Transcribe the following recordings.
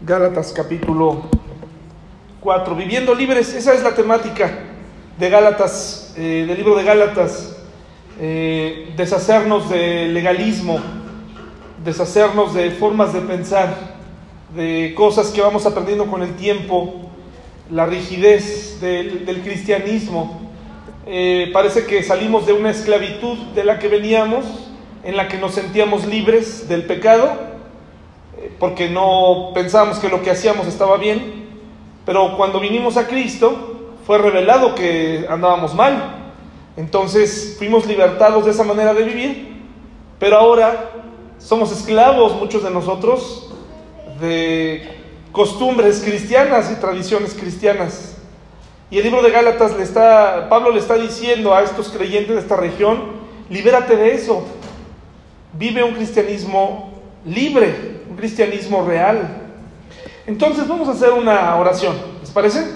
Gálatas capítulo 4. Viviendo libres, esa es la temática de Gálatas, eh, del libro de Gálatas. Eh, deshacernos de legalismo, deshacernos de formas de pensar, de cosas que vamos aprendiendo con el tiempo, la rigidez del, cristianismo. Eh, parece que salimos de una esclavitud de la que veníamos, en la que nos sentíamos libres del pecado porque no pensábamos que lo que hacíamos estaba bien, pero cuando vinimos a Cristo fue revelado que andábamos mal. Entonces fuimos libertados de esa manera de vivir, pero ahora somos esclavos, muchos de nosotros, de costumbres cristianas y tradiciones cristianas. Y el libro de Gálatas le está, Pablo le está diciendo a estos creyentes de esta región, libérate de eso, vive un cristianismo libre, cristianismo real. Entonces vamos a hacer una oración, ¿les parece?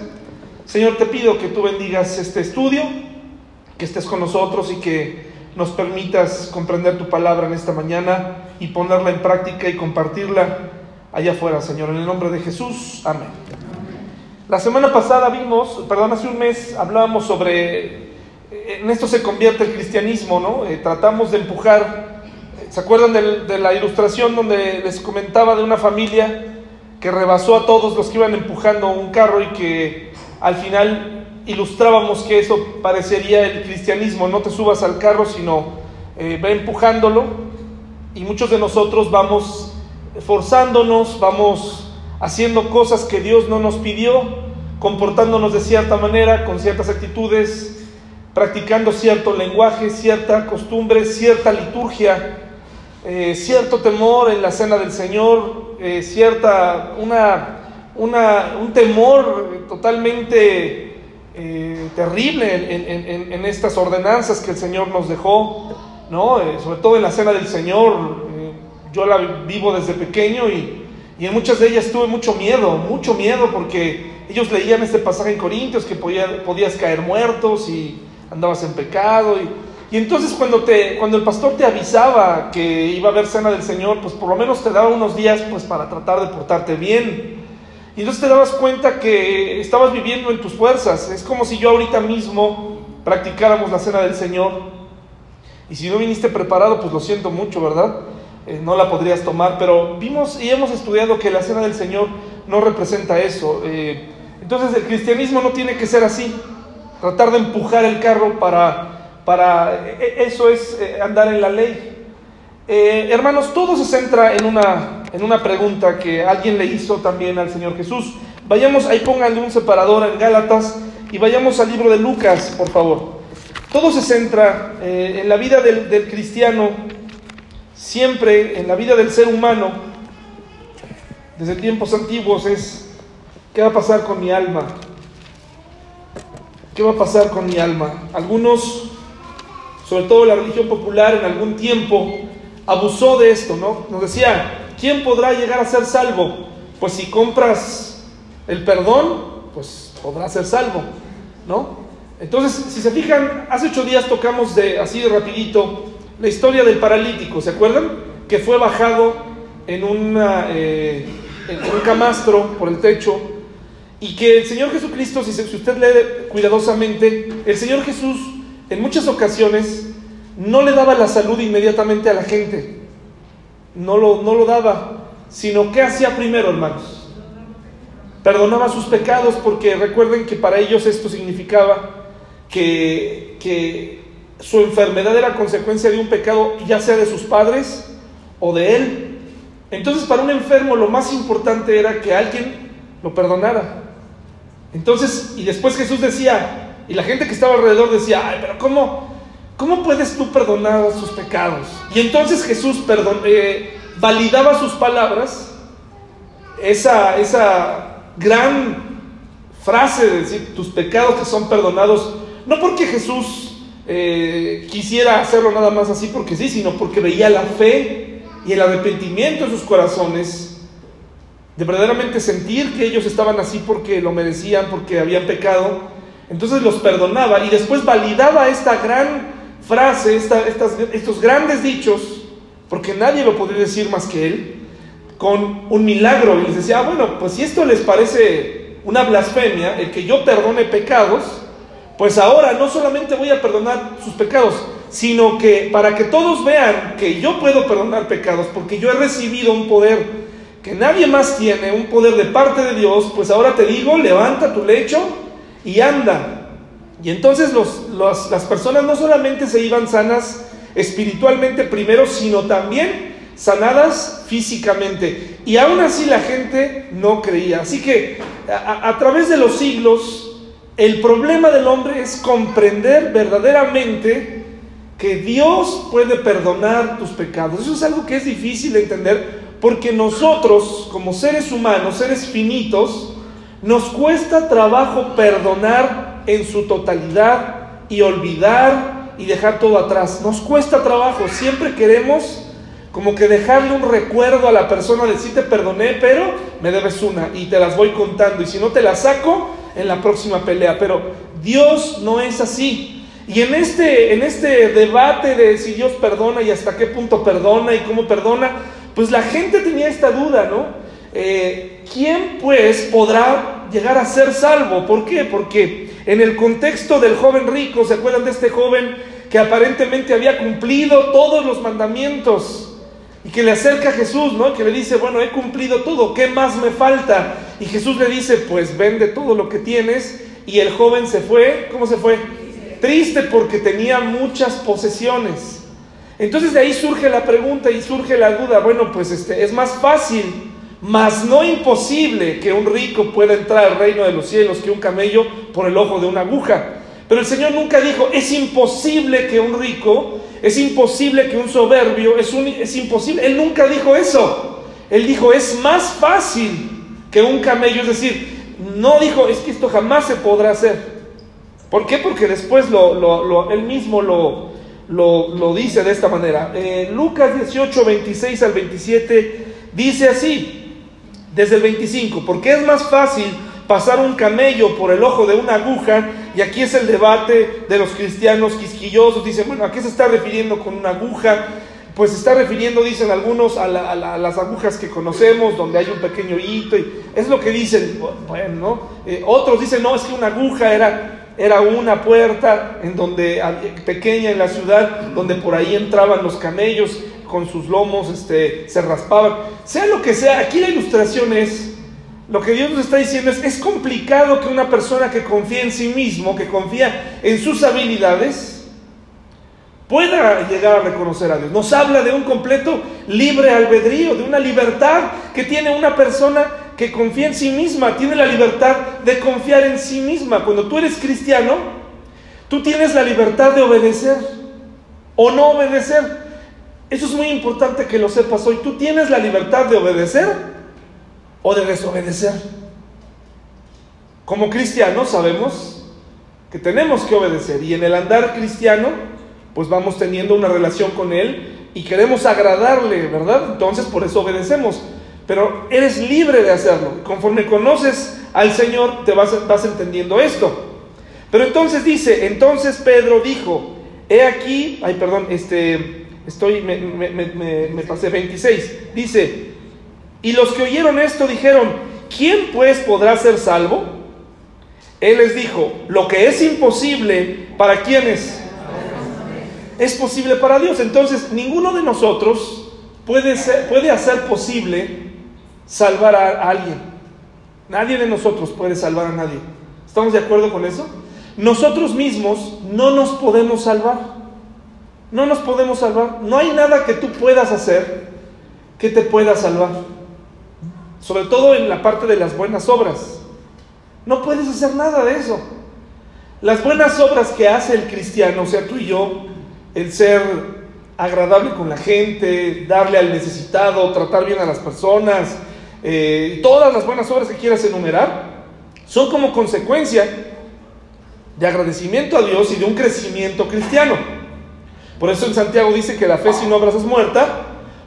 Señor, te pido que tú bendigas este estudio, que estés con nosotros y que nos permitas comprender tu palabra en esta mañana y ponerla en práctica y compartirla allá afuera, Señor, en el nombre de Jesús. Amén. La semana pasada vimos, perdón, hace un mes hablábamos sobre, en esto se convierte el cristianismo, ¿no? Eh, tratamos de empujar ¿Se acuerdan de, la ilustración donde les comentaba de una familia que rebasó a todos los que iban empujando un carro y que al final ilustrábamos que eso parecería el cristianismo, no te subas al carro, sino eh, va empujándolo. Y muchos de nosotros vamos forzándonos, vamos haciendo cosas que Dios no nos pidió, comportándonos de cierta manera, con ciertas actitudes, practicando cierto lenguaje, cierta costumbre, cierta liturgia eh, cierto temor en la cena del Señor, eh, cierta, una, una, un temor totalmente eh, terrible en, estas ordenanzas que el Señor nos dejó, ¿no? sobre todo en la cena del Señor, yo la vivo desde pequeño y, y, en muchas de ellas tuve mucho miedo, mucho miedo porque ellos leían este pasaje en Corintios que podías caer muertos y andabas en pecado y y entonces cuando, te, cuando el pastor te avisaba que iba a haber cena del Señor, pues por lo menos te daba unos días pues para tratar de portarte bien. Y entonces te dabas cuenta que estabas viviendo en tus fuerzas. Es como si yo ahorita mismo practicáramos la cena del Señor. Y si no viniste preparado, pues lo siento mucho, ¿verdad? Eh, no la podrías tomar. Pero vimos y hemos estudiado que la cena del Señor no representa eso. Eh, entonces el cristianismo no tiene que ser así. Tratar de empujar el carro para para e, eso es eh, andar en la ley. Eh, hermanos, todo se centra en una, en una pregunta que alguien le hizo también al Señor Jesús. Vayamos, ahí pónganle un separador en Gálatas y vayamos al libro de Lucas, por favor. Todo se centra eh, en la vida del, del cristiano, siempre en la vida del ser humano, desde tiempos antiguos, es ¿qué va a pasar con mi alma? ¿Qué va a pasar con mi alma? Algunos sobre todo la religión popular en algún tiempo, abusó de esto, ¿no? Nos decía, ¿quién podrá llegar a ser salvo? Pues si compras el perdón, pues podrás ser salvo, ¿no? Entonces, si se fijan, hace ocho días tocamos de, así de rapidito la historia del paralítico, ¿se acuerdan? Que fue bajado en, eh, un camastro por el techo y que el Señor Jesucristo, si usted lee cuidadosamente, el Señor Jesús en muchas ocasiones no le daba la salud inmediatamente a la gente, no lo, no lo daba, sino que hacía primero, hermanos? Perdonaba sus pecados porque recuerden que para ellos esto significaba que, que su enfermedad era consecuencia de un pecado, ya sea de sus padres o de él. Entonces para un enfermo lo más importante era que alguien lo perdonara. Entonces, y después Jesús decía, y la gente que estaba alrededor decía, ay, pero ¿cómo, cómo puedes tú perdonar sus pecados? Y entonces Jesús perdon, eh, validaba sus palabras, esa, esa gran frase de decir, tus pecados te son perdonados, no porque Jesús eh, quisiera hacerlo nada más así porque sí, sino porque veía la fe y el arrepentimiento en sus corazones, de verdaderamente sentir que ellos estaban así porque lo merecían, porque habían pecado, entonces los perdonaba y después validaba esta gran frase, estos grandes dichos, porque nadie lo podría decir más que él, con un milagro. Y les decía, ah, bueno, pues si esto les parece una blasfemia, el que yo perdone pecados, pues ahora no solamente voy a perdonar sus pecados, sino que para que todos vean que yo puedo perdonar pecados, porque yo he recibido un poder que nadie más tiene, un poder de parte de Dios, pues ahora te digo, levanta tu lecho y anda. Y entonces los, las personas no solamente se iban sanas espiritualmente primero, sino también sanadas físicamente. Y aún así la gente no creía. Así que a, a través de los siglos, el problema del hombre es comprender verdaderamente que Dios puede perdonar tus pecados. Eso es algo que es difícil de entender porque nosotros, como seres humanos, seres finitos, nos cuesta trabajo perdonar en su totalidad y olvidar y dejar todo atrás. Nos cuesta trabajo. Siempre queremos como que dejarle un recuerdo a la persona de sí te perdoné, pero me debes una y te las voy contando. Y si no te las saco, en la próxima pelea. Pero Dios no es así. Y en este, en este debate de si Dios perdona y hasta qué punto perdona y cómo perdona, pues la gente tenía esta duda, ¿no? Eh, ¿Quién pues podrá llegar a ser salvo? ¿Por qué? Porque en el contexto del joven rico, ¿se acuerdan de este joven que aparentemente había cumplido todos los mandamientos? Y que le acerca a Jesús, ¿no? Que le dice, bueno, he cumplido todo, ¿qué más me falta? Y Jesús le dice, pues vende todo lo que tienes. Y el joven se fue, ¿cómo se fue? Triste porque tenía muchas posesiones. Entonces de ahí surge la pregunta y surge la duda, bueno, pues este, es más fácil, más no imposible que un rico pueda entrar al reino de los cielos que un camello por el ojo de una aguja. Pero el Señor nunca dijo, es imposible que un rico es imposible que un soberbio, es, imposible. Él nunca dijo eso. Él dijo, es más fácil que un camello. Es decir, no dijo, es que esto jamás se podrá hacer. ¿Por qué? Porque después lo, él mismo lo, lo, dice de esta manera. Eh, Lucas 18, 26 al 27 dice así, desde el 25, porque es más fácil pasar un camello por el ojo de una aguja, y aquí es el debate de los cristianos quisquillosos, dicen, bueno, ¿a qué se está refiriendo con una aguja? Pues se está refiriendo, dicen algunos, a, las agujas que conocemos, donde hay un pequeño hito, y es lo que dicen, bueno, ¿no? Eh, otros dicen, no, es que una aguja era, era una puerta en donde, pequeña en la ciudad, donde por ahí entraban los camellos con sus lomos, este, se raspaban, sea lo que sea, aquí la ilustración es, lo que Dios nos está diciendo es, es complicado que una persona que confía en sí mismo, que confía en sus habilidades, pueda llegar a reconocer a Dios. Nos habla de un completo libre albedrío, de una libertad que tiene una persona que confía en sí misma, tiene la libertad de confiar en sí misma. Cuando tú eres cristiano, tú tienes la libertad de obedecer o no obedecer. Eso es muy importante que lo sepas hoy. Tú tienes la libertad de obedecer o de desobedecer. Como cristianos sabemos que tenemos que obedecer y en el andar cristiano pues vamos teniendo una relación con Él y queremos agradarle, ¿verdad? Entonces por eso obedecemos. Pero eres libre de hacerlo. Conforme conoces al Señor te vas, vas entendiendo esto. Pero entonces dice, entonces Pedro dijo, he aquí, ay perdón, este, estoy, me, me, me, pasé 26, dice, y los que oyeron esto dijeron, ¿quién pues podrá ser salvo? Él les dijo, lo que es imposible, ¿para quiénes? Es posible para Dios. Entonces, ninguno de nosotros puede hacer posible salvar a alguien. Nadie de nosotros puede salvar a nadie. ¿Estamos de acuerdo con eso? Nosotros mismos no nos podemos salvar. No nos podemos salvar. No hay nada que tú puedas hacer que te pueda salvar sobre todo en la parte de las buenas obras. No puedes hacer nada de eso. Las buenas obras que hace el cristiano, o sea, tú y yo, el ser agradable con la gente, darle al necesitado, tratar bien a las personas, eh, todas las buenas obras que quieras enumerar, son como consecuencia de agradecimiento a Dios y de un crecimiento cristiano. Por eso en Santiago dice que la fe sin obras es muerta,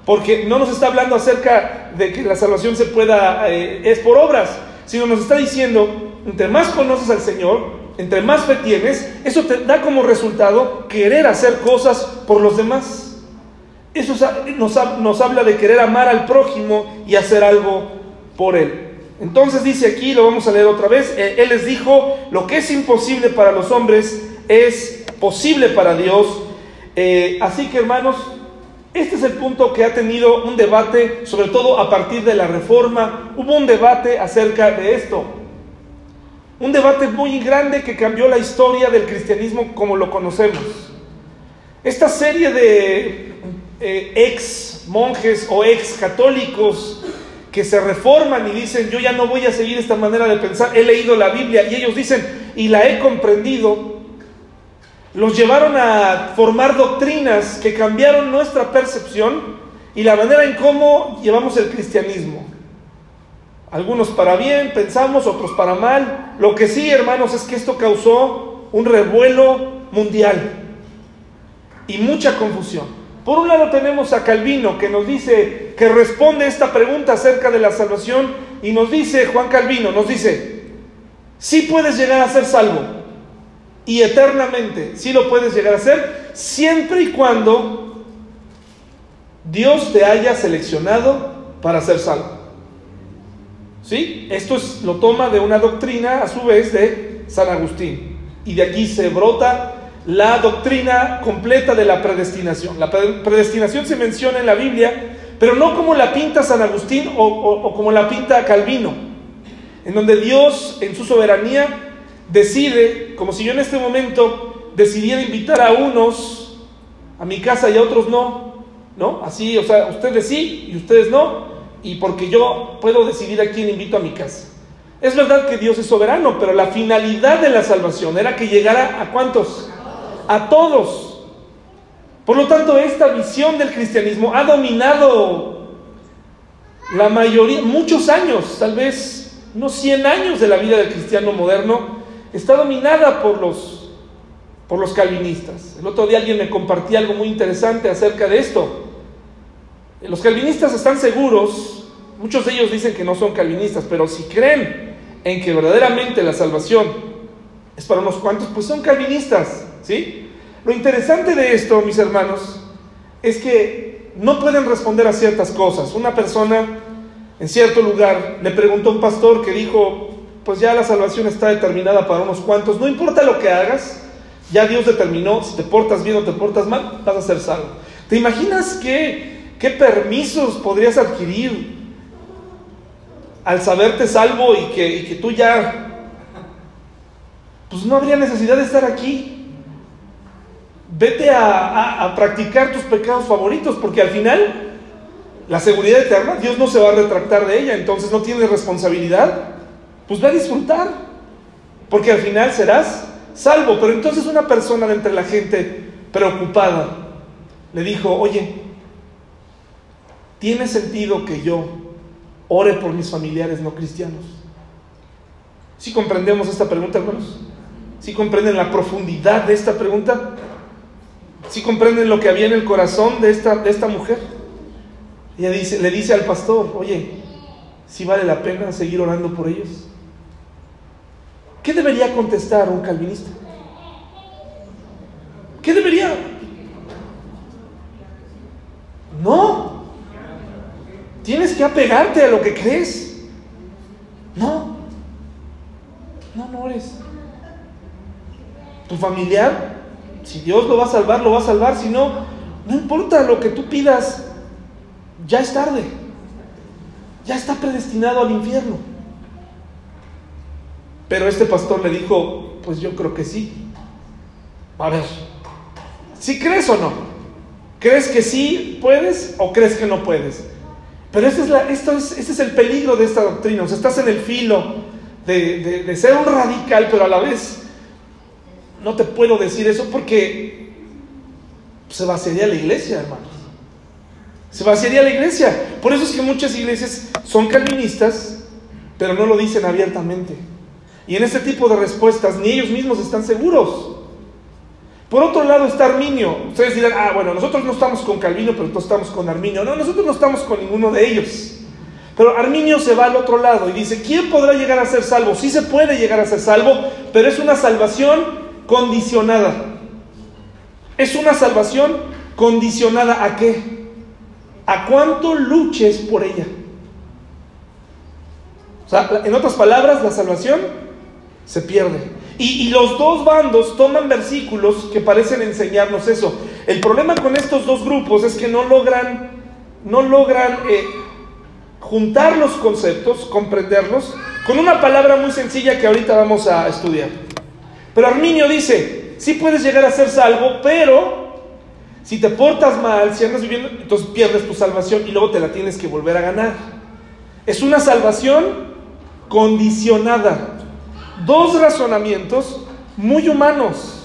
porque no nos está hablando acerca de que la salvación se pueda, eh, es por obras, sino nos está diciendo, entre más conoces al Señor, entre más fe tienes, eso te da como resultado querer hacer cosas por los demás. Eso nos, habla de querer amar al prójimo y hacer algo por él. Entonces dice aquí, lo vamos a leer otra vez, eh, Él les dijo, lo que es imposible para los hombres es posible para Dios. Eh, así que hermanos, este es el punto que ha tenido un debate, sobre todo a partir de la reforma. Hubo un debate acerca de esto. Un debate muy grande que cambió la historia del cristianismo como lo conocemos. Esta serie de eh, ex monjes o ex católicos que se reforman y dicen, yo ya no voy a seguir esta manera de pensar, he leído la Biblia y ellos dicen, y la he comprendido, los llevaron a formar doctrinas que cambiaron nuestra percepción y la manera en cómo llevamos el cristianismo. Algunos para bien, pensamos, otros para mal. Lo que sí, hermanos, es que esto causó un revuelo mundial y mucha confusión. Por un lado tenemos a Calvino que nos dice, que responde esta pregunta acerca de la salvación y nos dice, Juan Calvino, nos dice, sí puedes llegar a ser salvo y eternamente, sí lo puedes llegar a ser, siempre y cuando Dios te haya seleccionado para ser salvo. ¿Sí? Esto es, lo toma de una doctrina a su vez de San Agustín. Y de aquí se brota la doctrina completa de la predestinación. La predestinación se menciona en la Biblia, pero no como la pinta San Agustín o, como la pinta Calvino, en donde Dios en su soberanía decide, como si yo en este momento decidiera invitar a unos a mi casa y a otros no, ¿no? Así, o sea, ustedes sí y ustedes no, y porque yo puedo decidir a quién invito a mi casa. Es verdad que Dios es soberano, pero la finalidad de la salvación era que llegara a cuántos? a todos. Por lo tanto, esta visión del cristianismo ha dominado la mayoría, muchos años, tal vez unos 100 años de la vida del cristiano moderno, está dominada por los, por los calvinistas. El otro día alguien me compartía algo muy interesante acerca de esto. Los calvinistas están seguros, muchos de ellos dicen que no son calvinistas, pero si creen en que verdaderamente la salvación es para unos cuantos, pues son calvinistas. ¿Sí? Lo interesante de esto, mis hermanos, es que no pueden responder a ciertas cosas. Una persona en cierto lugar le preguntó a un pastor que dijo, pues ya la salvación está determinada para unos cuantos, no importa lo que hagas, ya Dios determinó, si te portas bien o te portas mal, vas a ser salvo. ¿Te imaginas qué, qué permisos podrías adquirir al saberte salvo y que, que tú ya, pues no habría necesidad de estar aquí? vete a, practicar tus pecados favoritos, porque al final la seguridad eterna, Dios no se va a retractar de ella, entonces no tienes responsabilidad, pues ve a disfrutar, porque al final serás salvo. Pero entonces una persona de entre la gente preocupada le dijo, oye, ¿tiene sentido que yo ore por mis familiares no cristianos? ¿Sí comprendemos esta pregunta, hermanos? ¿Sí comprenden la profundidad de esta pregunta? Si comprenden lo que había en el corazón de esta, de esta mujer? Ella dice, le dice al pastor, oye, si vale la pena seguir orando por ellos. ¿Qué debería contestar un calvinista? ¿Qué debería? No. Tienes que apegarte a lo que crees. No. No, no eres. Tu familiar si Dios lo va a salvar, lo va a salvar. Si no, no importa lo que tú pidas, ya es tarde. Ya está predestinado al infierno. Pero este pastor le dijo, pues yo creo que sí. A ver, si crees o no? ¿Crees que sí puedes o crees que no puedes? Pero este este es el peligro de esta doctrina. O sea, estás en el filo de, de ser un radical, pero a la vez no te puedo decir eso porque se vaciaría la iglesia, hermanos. Se vaciaría la iglesia. Por eso es que muchas iglesias son calvinistas, pero no lo dicen abiertamente. Y en este tipo de respuestas ni ellos mismos están seguros. Por otro lado está Arminio. Ustedes dirán, ah, bueno, nosotros no estamos con Calvino, pero todos estamos con Arminio. No, nosotros no estamos con ninguno de ellos. Pero Arminio se va al otro lado y dice, ¿quién podrá llegar a ser salvo? Sí se puede llegar a ser salvo, pero es una salvación condicionada. Es una salvación condicionada a qué? a cuánto luches por ella. O sea, en otras palabras, la salvación se pierde. Y, los dos bandos toman versículos que parecen enseñarnos eso. El problema con estos dos grupos es que no logran, no logran eh, juntar los conceptos, comprenderlos, con una palabra muy sencilla que ahorita vamos a estudiar. Pero Arminio dice, sí puedes llegar a ser salvo, pero si te portas mal, si andas viviendo, entonces pierdes tu salvación y luego te la tienes que volver a ganar. Es una salvación condicionada. Dos razonamientos muy humanos.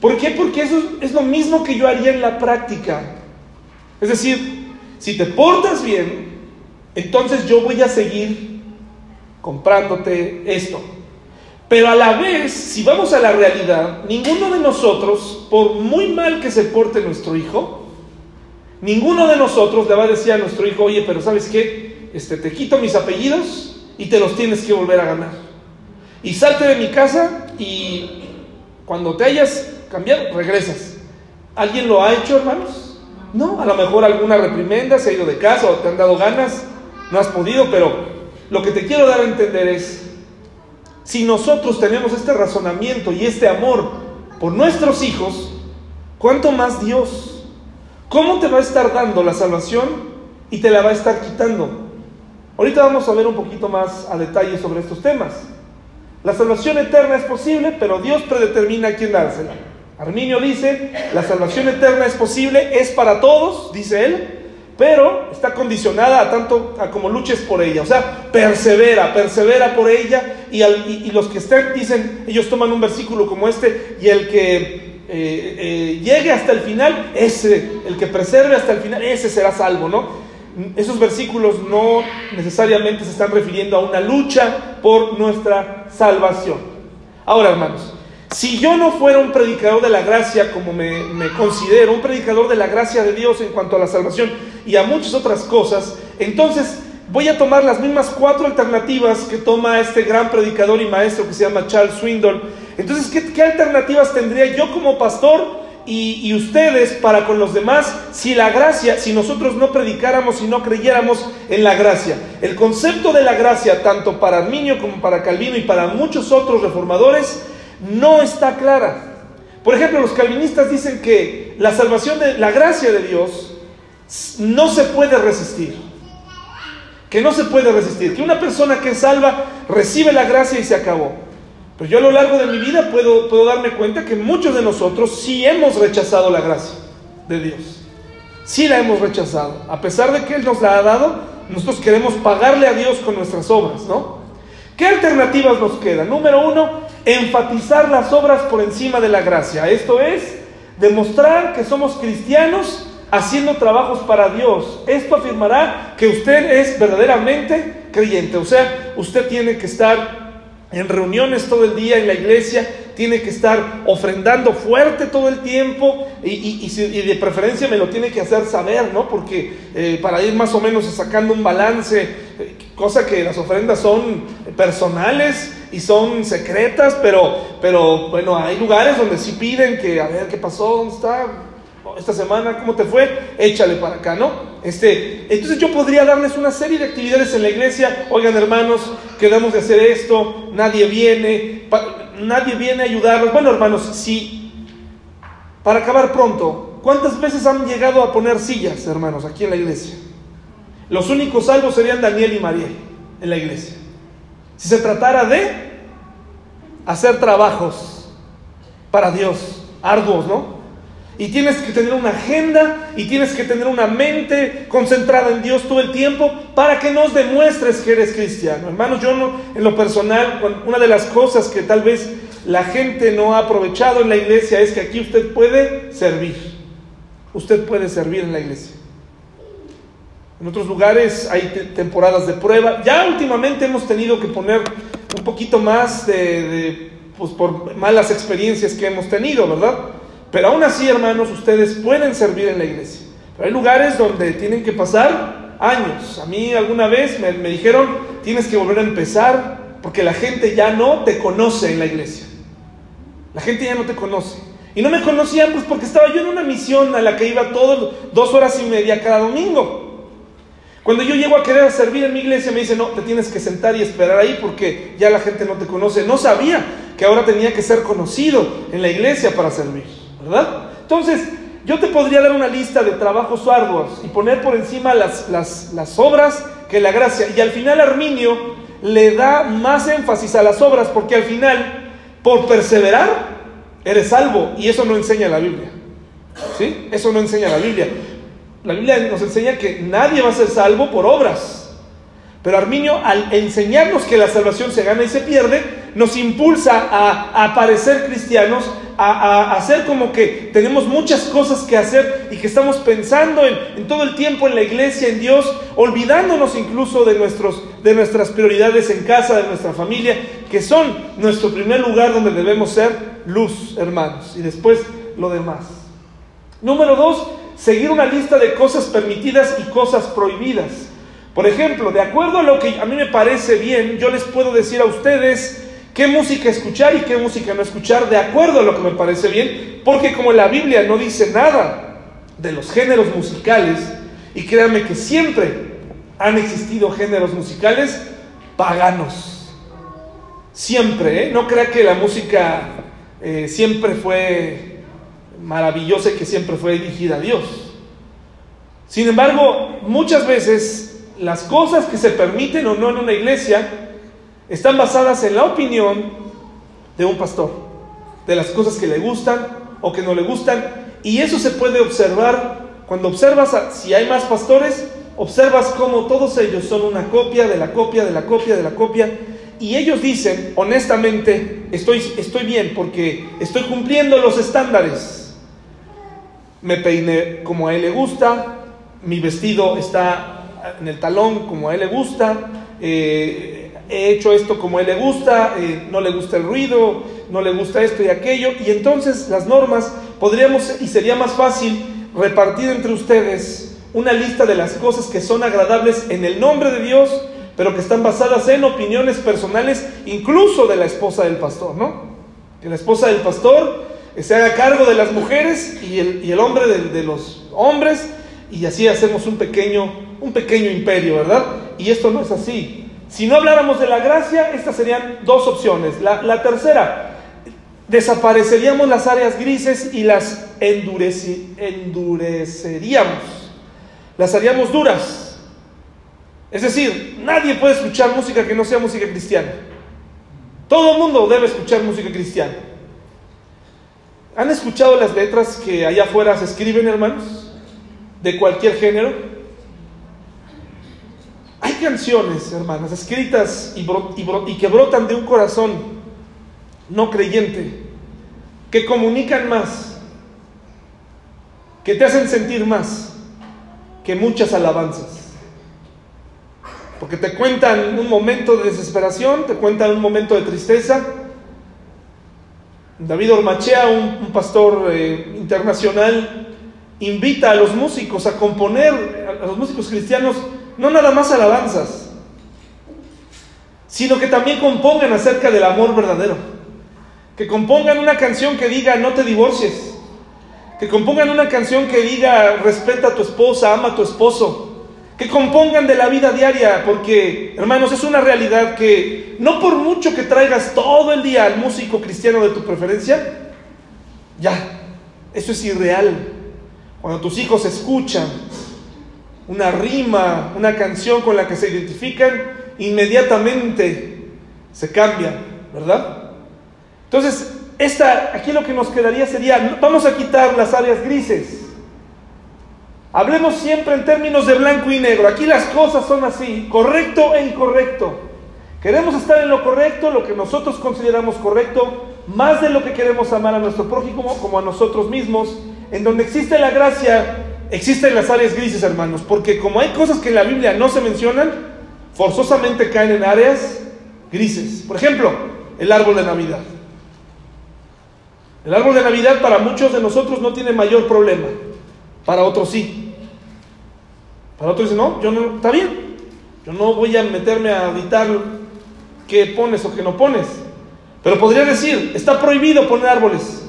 ¿Por qué? Porque eso es lo mismo que yo haría en la práctica. Es decir, si te portas bien, entonces yo voy a seguir comprándote esto. Pero a la vez, si vamos a la realidad, ninguno de nosotros, por muy mal que se porte nuestro hijo, ninguno de nosotros le va a decir a nuestro hijo, oye, pero ¿sabes qué? Este, te quito mis apellidos y te los tienes que volver a ganar. Y salte de mi casa y cuando te hayas cambiado, regresas. ¿Alguien lo ha hecho, hermanos? No, a lo mejor alguna reprimenda, se ha ido de casa o te han dado ganas, no has podido, pero lo que te quiero dar a entender es, si nosotros tenemos este razonamiento y este amor por nuestros hijos, ¿cuánto más Dios? ¿Cómo te va a estar dando la salvación y te la va a estar quitando? Ahorita vamos a ver un poquito más a detalle sobre estos temas. La salvación eterna es posible, pero Dios predetermina a quién dársela. Arminio dice, la salvación eterna es posible, es para todos, dice él, pero está condicionada a tanto a como luches por ella. O sea, persevera, persevera por ella. Y, y, los que estén, dicen, ellos toman un versículo como este, y el que eh, eh, llegue hasta el final, ese, el que preserve hasta el final, ese será salvo, ¿no? Esos versículos no necesariamente se están refiriendo a una lucha por nuestra salvación. Ahora, hermanos, si yo no fuera un predicador de la gracia como me, considero, un predicador de la gracia de Dios en cuanto a la salvación y a muchas otras cosas, entonces voy a tomar las mismas cuatro alternativas que toma este gran predicador y maestro que se llama Charles Swindoll. Entonces, ¿qué, qué alternativas tendría yo como pastor y, ustedes para con los demás si la gracia, si nosotros no predicáramos y no creyéramos en la gracia. El concepto de la gracia, tanto para Arminio como para Calvino y para muchos otros reformadores, no está clara. Por ejemplo, los calvinistas dicen que la salvación de la gracia de Dios no se puede resistir. Que no se puede resistir. Que una persona que salva recibe la gracia y se acabó. Pero yo a lo largo de mi vida puedo, puedo darme cuenta que muchos de nosotros sí hemos rechazado la gracia de Dios. Sí la hemos rechazado. A pesar de que Él nos la ha dado, nosotros queremos pagarle a Dios con nuestras obras, ¿no? ¿Qué alternativas nos quedan? Número uno, enfatizar las obras por encima de la gracia. Esto es, demostrar que somos cristianos haciendo trabajos para Dios. Esto afirmará que usted es verdaderamente creyente. O sea, usted tiene que estar en reuniones todo el día en la iglesia, tiene que estar ofrendando fuerte todo el tiempo y, de preferencia me lo tiene que hacer saber, ¿no? Porque eh, para ir más o menos sacando un balance, eh, cosa que las ofrendas son personales y son secretas, pero, pero bueno, hay lugares donde sí piden que, a ver, ¿qué pasó? ¿Dónde está? Esta semana, ¿cómo te fue? Échale para acá, ¿no? Este, entonces yo podría darles una serie de actividades en la iglesia. Oigan, hermanos, quedamos de hacer esto, nadie viene, nadie viene a ayudarlos. Bueno, hermanos, si para acabar pronto, ¿cuántas veces han llegado a poner sillas, hermanos, aquí en la iglesia? Los únicos salvos serían Daniel y María en la iglesia. Si se tratara de hacer trabajos para Dios, arduos, ¿no? Y tienes que tener una agenda y tienes que tener una mente concentrada en Dios todo el tiempo para que nos demuestres que eres cristiano. Hermanos, yo no, en lo personal, una de las cosas que tal vez la gente no ha aprovechado en la iglesia es que aquí usted puede servir. Usted puede servir en la iglesia. En otros lugares hay temporadas de prueba. Ya últimamente hemos tenido que poner un poquito más de, de pues por malas experiencias que hemos tenido, ¿verdad? Pero aún así, hermanos, ustedes pueden servir en la iglesia. Pero hay lugares donde tienen que pasar años. A mí alguna vez me, dijeron, tienes que volver a empezar porque la gente ya no te conoce en la iglesia. La gente ya no te conoce. Y no me conocían pues porque estaba yo en una misión a la que iba todos dos horas y media cada domingo. Cuando yo llego a querer servir en mi iglesia, me dicen, no, te tienes que sentar y esperar ahí porque ya la gente no te conoce. No sabía que ahora tenía que ser conocido en la iglesia para servir, ¿verdad? Entonces, yo te podría dar una lista de trabajos arduos y poner por encima las, las, las obras que la gracia. Y al final Arminio le da más énfasis a las obras porque al final, por perseverar, eres salvo. Y eso no enseña la Biblia. ¿Sí? Eso no enseña la Biblia. La Biblia nos enseña que nadie va a ser salvo por obras. Pero Arminio, al enseñarnos que la salvación se gana y se pierde, nos impulsa a, a parecer cristianos, a, hacer como que tenemos muchas cosas que hacer y que estamos pensando en, en, todo el tiempo en la iglesia, en Dios, olvidándonos incluso de, nuestros, de nuestras prioridades en casa, de nuestra familia, que son nuestro primer lugar donde debemos ser luz, hermanos, y después lo demás. Número dos, seguir una lista de cosas permitidas y cosas prohibidas. Por ejemplo, de acuerdo a lo que a mí me parece bien, yo les puedo decir a ustedes qué música escuchar y qué música no escuchar de acuerdo a lo que me parece bien, porque como la Biblia no dice nada de los géneros musicales, y créanme que siempre han existido géneros musicales paganos. Siempre, ¿eh? No crea que la música eh, siempre fue maravillosa y que siempre fue dirigida a Dios. Sin embargo, muchas veces las cosas que se permiten o no en una iglesia están basadas en la opinión de un pastor, de las cosas que le gustan o que no le gustan, y eso se puede observar. Cuando observas si hay más pastores, observas cómo todos ellos son una copia de la copia de la copia de la copia, y ellos dicen, honestamente, estoy, estoy bien porque estoy cumpliendo los estándares. Me peiné como a él le gusta, mi vestido está en el talón como a él le gusta, eh, he hecho esto como a él le gusta, eh, no le gusta el ruido, no le gusta esto y aquello, y entonces las normas podríamos, y sería más fácil repartir entre ustedes una lista de las cosas que son agradables en el nombre de Dios, pero que están basadas en opiniones personales, incluso de la esposa del pastor, ¿no? Que la esposa del pastor se haga cargo de las mujeres y el, y el hombre de, de los hombres, y así hacemos un pequeño, un pequeño imperio, ¿verdad? Y esto no es así. Si no habláramos de la gracia, estas serían dos opciones. La, tercera, desapareceríamos las áreas grises y las endureceríamos. Las haríamos duras. Es decir, nadie puede escuchar música que no sea música cristiana. Todo el mundo debe escuchar música cristiana. ¿Han escuchado las letras que allá afuera se escriben, hermanos? De cualquier género. Hay canciones, hermanas, escritas y, que brotan de un corazón no creyente, que comunican más, que te hacen sentir más que muchas alabanzas. Porque te cuentan un momento de desesperación, te cuentan un momento de tristeza. David Ormachea, un, pastor eh, internacional, invita a los músicos a componer, a los músicos cristianos, no nada más alabanzas, sino que también compongan acerca del amor verdadero. Que compongan una canción que diga no te divorcies. Que compongan una canción que diga respeta a tu esposa, ama a tu esposo. Que compongan de la vida diaria, porque hermanos, es una realidad que no por mucho que traigas todo el día al músico cristiano de tu preferencia, ya, eso es irreal. Cuando tus hijos escuchan una rima, una canción con la que se identifican, inmediatamente se cambian, ¿verdad? Entonces, esta, aquí lo que nos quedaría sería, vamos a quitar las áreas grises. Hablemos siempre en términos de blanco y negro. Aquí las cosas son así, correcto e incorrecto. Queremos estar en lo correcto, lo que nosotros consideramos correcto, más de lo que queremos amar a nuestro prójimo como a nosotros mismos. En donde existe la gracia, existen las áreas grises, hermanos, porque como hay cosas que en la Biblia no se mencionan, forzosamente caen en áreas grises. Por ejemplo, el árbol de Navidad. El árbol de Navidad para muchos de nosotros no tiene mayor problema, para otros sí. Para otros dicen, no, yo no, está bien, yo no voy a meterme a editar qué pones o qué no pones. Pero podría decir, está prohibido poner árboles.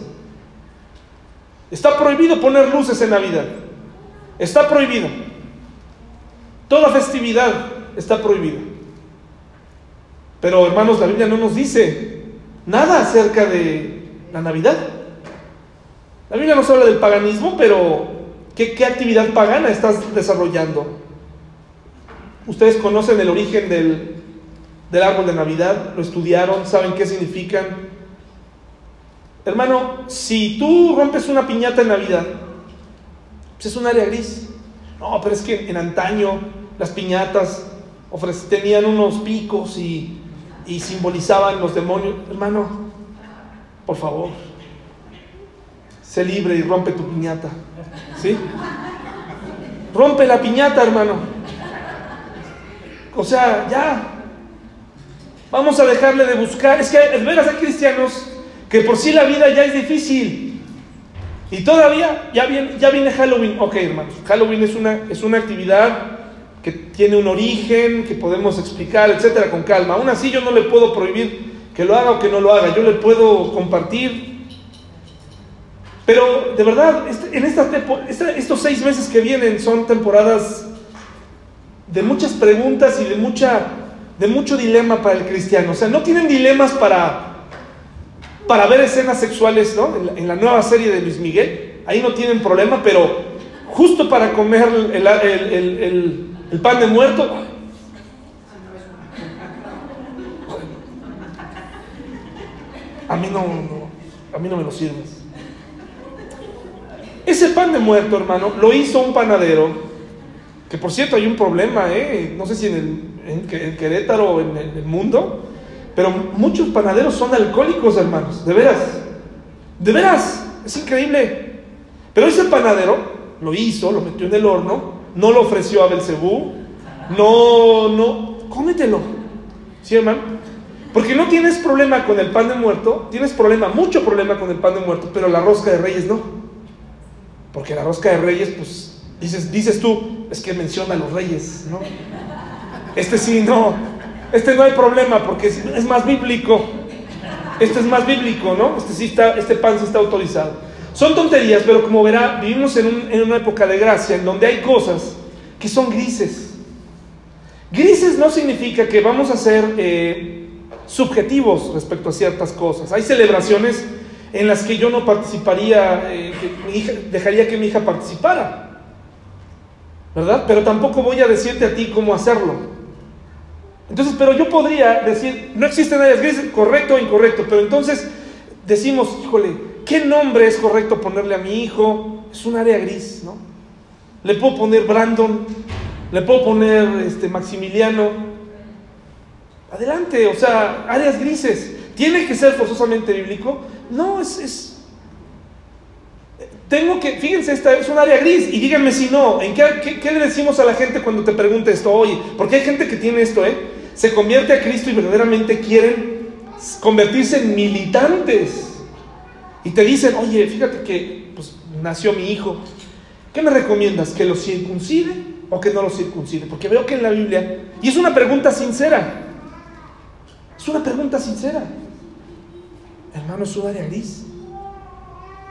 Está prohibido poner luces en Navidad. Está prohibido. Toda festividad está prohibida. Pero hermanos, la Biblia no nos dice nada acerca de la Navidad. La Biblia nos habla del paganismo, pero ¿qué, actividad pagana estás desarrollando? Ustedes conocen el origen del, del árbol de Navidad, lo estudiaron, saben qué significan. Hermano, si tú rompes una piñata en Navidad, pues es un área gris. No, pero es que en antaño las piñatas tenían unos picos y, y simbolizaban los demonios. Hermano, por favor, sé libre y rompe tu piñata. ¿Sí? Rompe la piñata, hermano. O sea, ya. Vamos a dejarle de buscar. Es que, es veras, hay cristianos que por sí la vida ya es difícil. Y todavía ya viene, ya viene Halloween. Ok, hermanos, Halloween es una, es una actividad que tiene un origen, que podemos explicar, etcétera, con calma. Aún así, yo no le puedo prohibir que lo haga o que no lo haga. Yo le puedo compartir pero de verdad, este, en esta, estos seis meses que vienen son temporadas de muchas preguntas y de, mucha, de mucho dilema para el cristiano. O sea, no tienen dilemas para, para ver escenas sexuales, ¿no? En la, nueva serie de Luis Miguel, ahí no tienen problema, pero justo para comer el, pan de muerto, a mí no, a mí no me lo sirves. Ese pan de muerto, hermano, lo hizo un panadero, que por cierto hay un problema, ¿eh? no sé si en, el, Querétaro o en el, mundo, pero muchos panaderos son alcohólicos, hermanos, de veras, de veras, es increíble. Pero ese panadero lo hizo, lo metió en el horno, no lo ofreció a Belcebú, no, no, cómetelo, ¿sí, hermano? Porque no tienes problema con el pan de muerto, tienes problema, mucho problema con el pan de muerto, pero la rosca de reyes no. Porque la rosca de reyes, pues, dices, dices tú, es que menciona a los reyes, ¿no? Este sí, no. Este no hay problema porque es, más bíblico. Este es más bíblico, ¿no? Este sí está, este pan sí está autorizado. Son tonterías, pero como verá, vivimos en, una época de gracia en donde hay cosas que son grises. Grises no significa que vamos a ser eh, subjetivos respecto a ciertas cosas. Hay celebraciones en las que yo no participaría, eh, dejaría que mi hija participara. ¿Verdad? Pero tampoco voy a decirte a ti cómo hacerlo. Entonces, pero yo podría decir, no existen áreas grises, correcto o incorrecto, pero entonces decimos, híjole, ¿qué nombre es correcto ponerle a mi hijo? Es un área gris, ¿no? Le puedo poner Brandon, le puedo poner este, Maximiliano. Adelante, o sea, áreas grises. ¿Tiene que ser forzosamente bíblico? No, es, Tengo que, fíjense, esta es un área gris y díganme si no, ¿en qué, qué, le decimos a la gente cuando te pregunta esto? Oye, porque hay gente que tiene esto, ¿eh? Se convierte a Cristo y verdaderamente quieren convertirse en militantes. Y te dicen, oye, fíjate que pues, nació mi hijo. ¿Qué me recomiendas? ¿Que lo circuncide o que no lo circuncide? Porque veo que en la Biblia, y es una pregunta sincera, es una pregunta sincera. Hermano, es un área gris.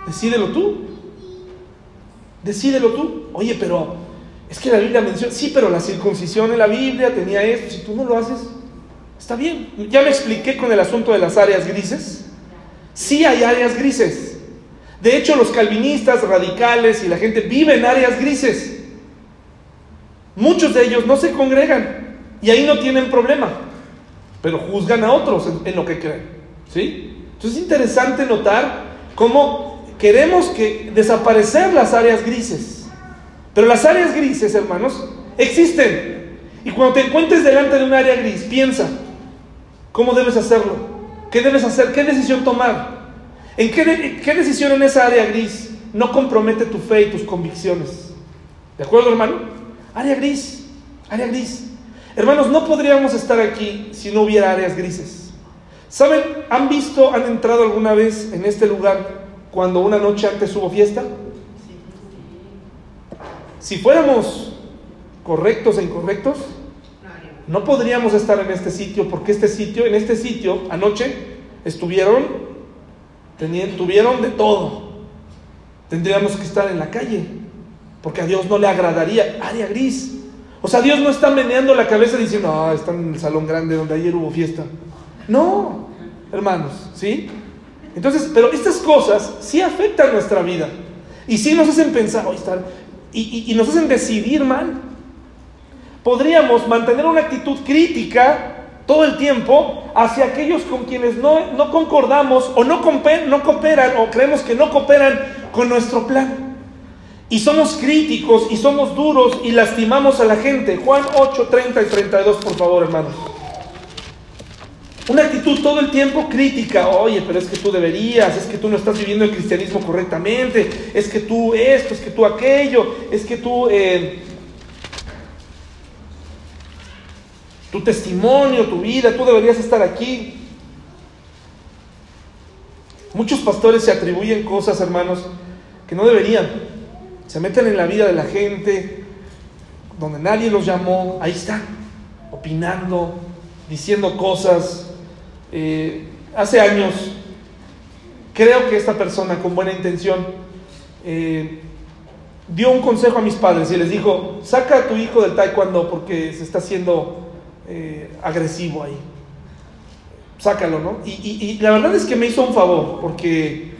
Decídelo tú. Decídelo tú. Oye, pero es que la Biblia menciona, sí, pero la circuncisión en la Biblia tenía esto. Si tú no lo haces, está bien. Ya me expliqué con el asunto de las áreas grises. Sí hay áreas grises. De hecho, los calvinistas radicales y la gente viven en áreas grises. Muchos de ellos no se congregan y ahí no tienen problema, pero juzgan a otros en, en lo que creen. ¿Sí? Entonces es interesante notar cómo queremos que desaparecer las áreas grises. Pero las áreas grises, hermanos, existen. Y cuando te encuentres delante de un área gris, piensa, ¿cómo debes hacerlo? ¿Qué debes hacer? ¿Qué decisión tomar? ¿En qué, decisión en esa área gris no compromete tu fe y tus convicciones? ¿De acuerdo, hermano? Área gris, área gris. Hermanos, no podríamos estar aquí si no hubiera áreas grises. ¿Saben? ¿Han visto, han entrado alguna vez en este lugar cuando una noche antes hubo fiesta? Si fuéramos correctos e incorrectos, no podríamos estar en este sitio, porque este sitio, en este sitio, anoche, estuvieron, tuvieron de todo. tendríamos que estar en la calle, porque a Dios no le agradaría área gris. O sea, Dios no está meneando la cabeza diciendo, ah, está en el salón grande donde ayer hubo fiesta. No, hermanos, ¿sí? Entonces, pero estas cosas sí afectan nuestra vida. Y sí nos hacen pensar, oh, estar, y, nos hacen decidir mal. Podríamos mantener una actitud crítica todo el tiempo hacia aquellos con quienes no, no concordamos o no, no cooperan o creemos que no cooperan con nuestro plan. Y somos críticos y somos duros y lastimamos a la gente. Juan 8, 30 y 32, por favor, hermanos. Una actitud todo el tiempo crítica. Oye, pero es que tú deberías, es que tú no estás viviendo el cristianismo correctamente, es que tú esto, es que tú aquello, es que tú... Eh, tu testimonio, tu vida, tú deberías estar aquí. Muchos pastores se atribuyen cosas, hermanos, que no deberían. Se meten en la vida de la gente, donde nadie los llamó, ahí están, opinando, diciendo cosas. Eh, hace años, creo que esta persona con buena intención eh, dio un consejo a mis padres y les dijo, saca a tu hijo del taekwondo porque se está haciendo eh, agresivo ahí. Sácalo, ¿no? Y, la verdad es que me hizo un favor, porque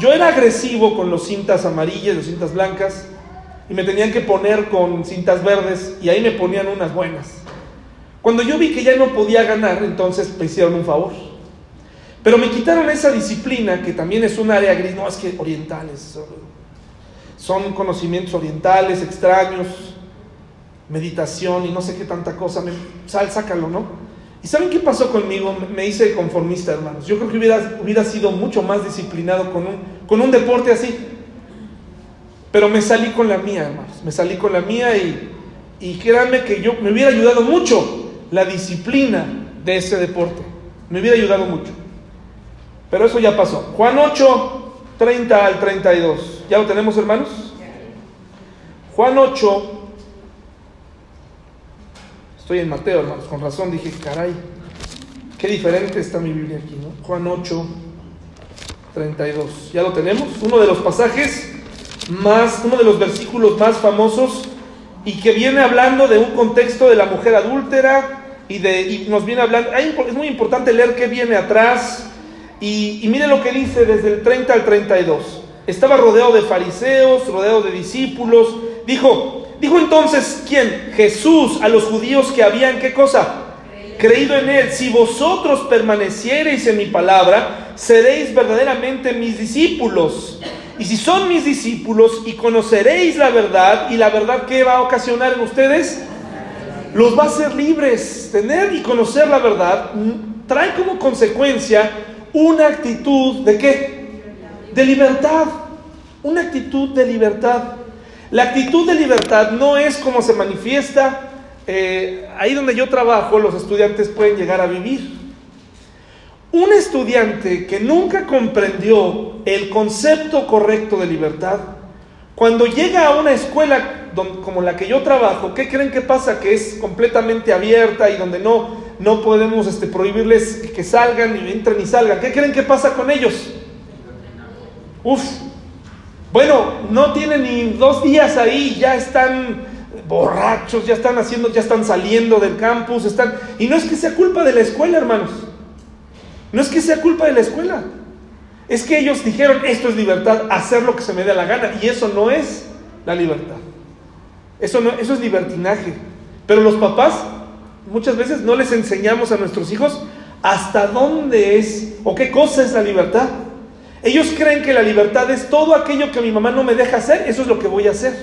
yo era agresivo con los cintas amarillas, los cintas blancas, y me tenían que poner con cintas verdes, y ahí me ponían unas buenas. Cuando yo vi que ya no podía ganar, entonces me hicieron un favor. Pero me quitaron esa disciplina, que también es un área gris, no, es que orientales, son conocimientos orientales, extraños, meditación y no sé qué tanta cosa, me, sal, sácalo, ¿no? ¿Y saben qué pasó conmigo? Me hice conformista, hermanos. Yo creo que hubiera, hubiera sido mucho más disciplinado con un, con un deporte así. Pero me salí con la mía, hermanos. Me salí con la mía y, y créanme que yo me hubiera ayudado mucho la disciplina de ese deporte. Me hubiera ayudado mucho. Pero eso ya pasó. Juan 8, 30 al 32. ¿Ya lo tenemos, hermanos? Juan 8, Estoy en Mateo, hermanos, con razón dije, caray, qué diferente está mi Biblia aquí, ¿no? Juan 8, 32. ¿Ya lo tenemos? Uno de los pasajes más, uno de los versículos más famosos y que viene hablando de un contexto de la mujer adúltera y, de, y nos viene hablando, es muy importante leer qué viene atrás y, y mire lo que dice desde el 30 al 32. Estaba rodeado de fariseos, rodeado de discípulos, dijo, Dijo entonces, ¿quién? Jesús a los judíos que habían, ¿qué cosa? Creído en Él. Si vosotros permaneciereis en mi palabra, seréis verdaderamente mis discípulos. Y si son mis discípulos y conoceréis la verdad, y la verdad que va a ocasionar en ustedes, los va a hacer libres. Tener y conocer la verdad trae como consecuencia una actitud de qué? De libertad. Una actitud de libertad. La actitud de libertad no es como se manifiesta eh, ahí donde yo trabajo, los estudiantes pueden llegar a vivir. Un estudiante que nunca comprendió el concepto correcto de libertad, cuando llega a una escuela como la que yo trabajo, ¿qué creen que pasa? Que es completamente abierta y donde no, no podemos este, prohibirles que salgan, ni entren ni salgan. ¿Qué creen que pasa con ellos? Uf, bueno, no tienen ni dos días ahí, ya están borrachos, ya están haciendo, ya están saliendo del campus, están... Y no es que sea culpa de la escuela, hermanos. No es que sea culpa de la escuela. Es que ellos dijeron, esto es libertad, hacer lo que se me dé la gana. Y eso no es la libertad. Eso, no, eso es libertinaje. Pero los papás muchas veces no les enseñamos a nuestros hijos hasta dónde es o qué cosa es la libertad. Ellos creen que la libertad es todo aquello que mi mamá no me deja hacer, eso es lo que voy a hacer.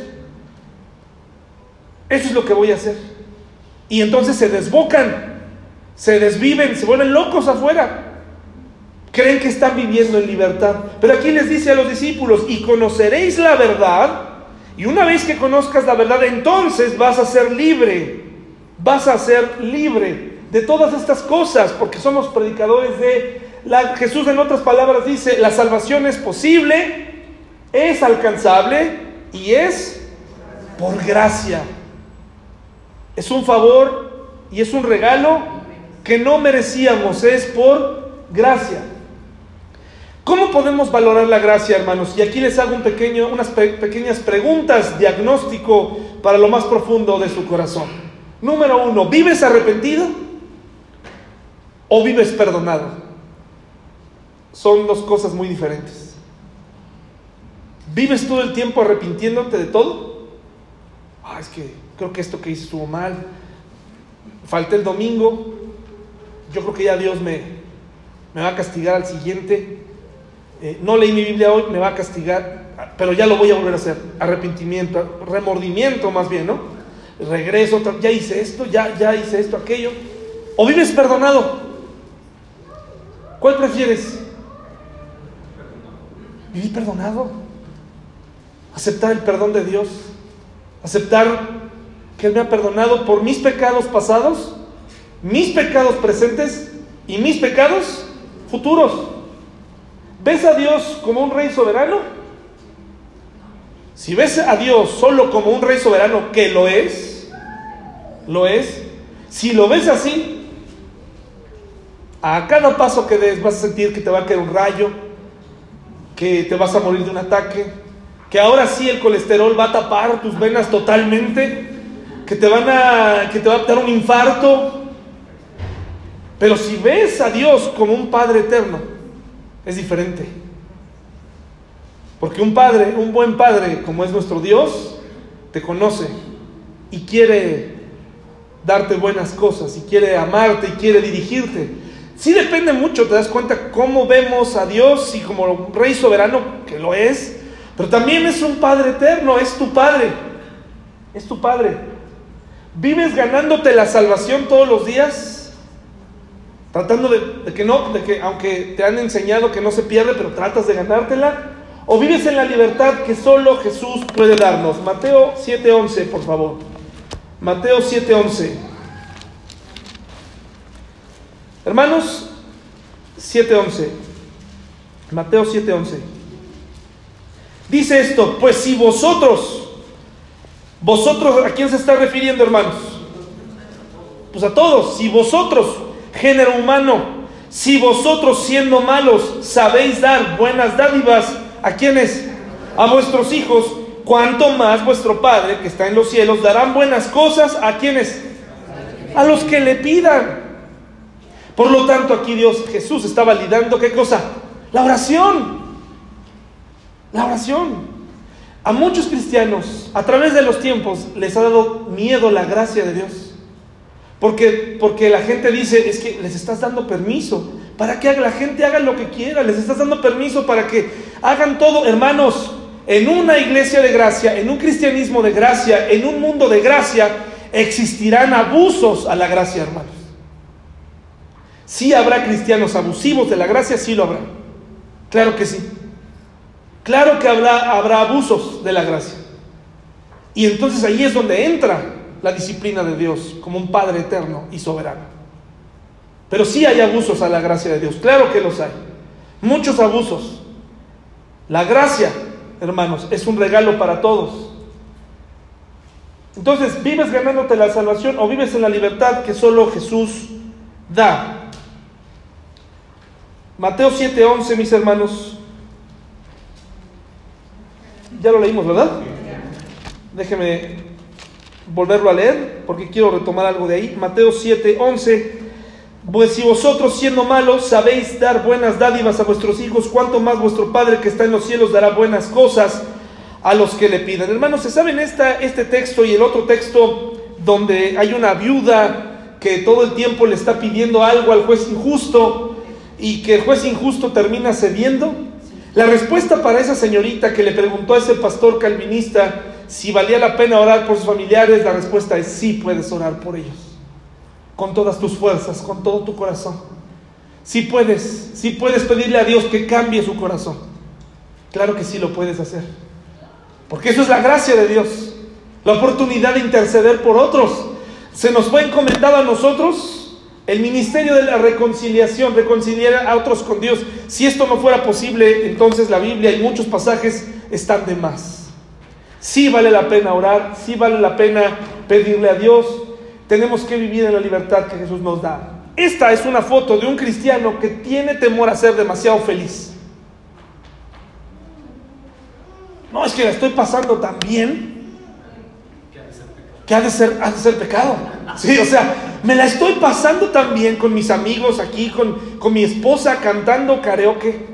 Eso es lo que voy a hacer. Y entonces se desbocan, se desviven, se vuelven locos afuera. Creen que están viviendo en libertad. Pero aquí les dice a los discípulos, y conoceréis la verdad, y una vez que conozcas la verdad, entonces vas a ser libre, vas a ser libre de todas estas cosas, porque somos predicadores de Jesús en otras palabras dice, la salvación es posible, es alcanzable y es por gracia. Es un favor y es un regalo que no merecíamos, es por gracia. ¿Cómo podemos valorar la gracia, hermanos? Y aquí les hago un pequeño, unas pequeñas preguntas, diagnóstico para lo más profundo de su corazón. Número uno, ¿vives arrepentido o vives perdonado? Son dos cosas muy diferentes. ¿Vives todo el tiempo arrepintiéndote de todo? Ah, es que creo que esto que hice estuvo mal. Falté el domingo. Yo creo que ya Dios me, me va a castigar al siguiente. Eh, no leí mi Biblia hoy, me va a castigar, pero ya lo voy a volver a hacer. Arrepentimiento, remordimiento más bien, ¿no? Regreso, ya hice esto, ya, ya hice esto, aquello. O vives perdonado. ¿Cuál prefieres? Vivir perdonado. Aceptar el perdón de Dios. Aceptar que Él me ha perdonado por mis pecados pasados, mis pecados presentes y mis pecados futuros. ¿Ves a Dios como un rey soberano? Si ves a Dios solo como un rey soberano, que lo es, lo es, si lo ves así, a cada paso que des vas a sentir que te va a caer un rayo, que te vas a morir de un ataque, que ahora sí el colesterol va a tapar tus venas totalmente, que te van a que te va a dar un infarto. Pero si ves a Dios como un Padre eterno, es diferente. Porque un padre, un buen padre como es nuestro Dios, te conoce y quiere darte buenas cosas y quiere amarte y quiere dirigirte. Sí depende mucho, te das cuenta cómo vemos a Dios y como rey soberano que lo es, pero también es un Padre eterno, es tu Padre, es tu Padre. ¿Vives ganándote la salvación todos los días? Tratando de, que no, de que aunque te han enseñado que no se pierde, pero tratas de ganártela. ¿O vives en la libertad que solo Jesús puede darnos? Mateo 7:11, por favor. Mateo 7:11. Hermanos, 7:11. Mateo 7:11. Dice esto, pues si vosotros, vosotros, ¿a quién se está refiriendo, hermanos? Pues a todos, si vosotros, género humano, si vosotros siendo malos sabéis dar buenas dádivas, ¿a quiénes? A vuestros hijos, cuanto más vuestro Padre que está en los cielos darán buenas cosas a quienes? A los que le pidan. Por lo tanto, aquí Dios, Jesús está validando qué cosa? La oración. La oración. A muchos cristianos, a través de los tiempos, les ha dado miedo la gracia de Dios. Porque, porque la gente dice, es que les estás dando permiso para que la gente haga lo que quiera, les estás dando permiso para que hagan todo, hermanos, en una iglesia de gracia, en un cristianismo de gracia, en un mundo de gracia, existirán abusos a la gracia, hermanos. Sí habrá cristianos abusivos de la gracia, sí lo habrá. Claro que sí. Claro que habrá, habrá abusos de la gracia. Y entonces ahí es donde entra la disciplina de Dios como un Padre eterno y soberano. Pero sí hay abusos a la gracia de Dios, claro que los hay. Muchos abusos. La gracia, hermanos, es un regalo para todos. Entonces, ¿vives ganándote la salvación o vives en la libertad que solo Jesús da? Mateo 7:11, mis hermanos. Ya lo leímos, ¿verdad? Déjeme volverlo a leer, porque quiero retomar algo de ahí. Mateo 7, 11. Pues si vosotros siendo malos sabéis dar buenas dádivas a vuestros hijos, cuánto más vuestro Padre que está en los cielos dará buenas cosas a los que le pidan. Hermanos, ¿se saben esta, este texto y el otro texto donde hay una viuda que todo el tiempo le está pidiendo algo al juez injusto y que el juez injusto termina cediendo? La respuesta para esa señorita que le preguntó a ese pastor calvinista si valía la pena orar por sus familiares, la respuesta es sí puedes orar por ellos. Con todas tus fuerzas, con todo tu corazón. Sí puedes, sí puedes pedirle a Dios que cambie su corazón. Claro que sí lo puedes hacer. Porque eso es la gracia de Dios. La oportunidad de interceder por otros. Se nos fue encomendado a nosotros el ministerio de la reconciliación, reconciliar a otros con Dios. Si esto no fuera posible, entonces la Biblia y muchos pasajes están de más. Sí vale la pena orar, sí vale la pena pedirle a Dios. Tenemos que vivir en la libertad que Jesús nos da. Esta es una foto de un cristiano que tiene temor a ser demasiado feliz. No, es que la estoy pasando tan bien que ha de ser, ha de ser pecado. Sí, o sea, me la estoy pasando tan bien con mis amigos aquí, con, con mi esposa cantando karaoke,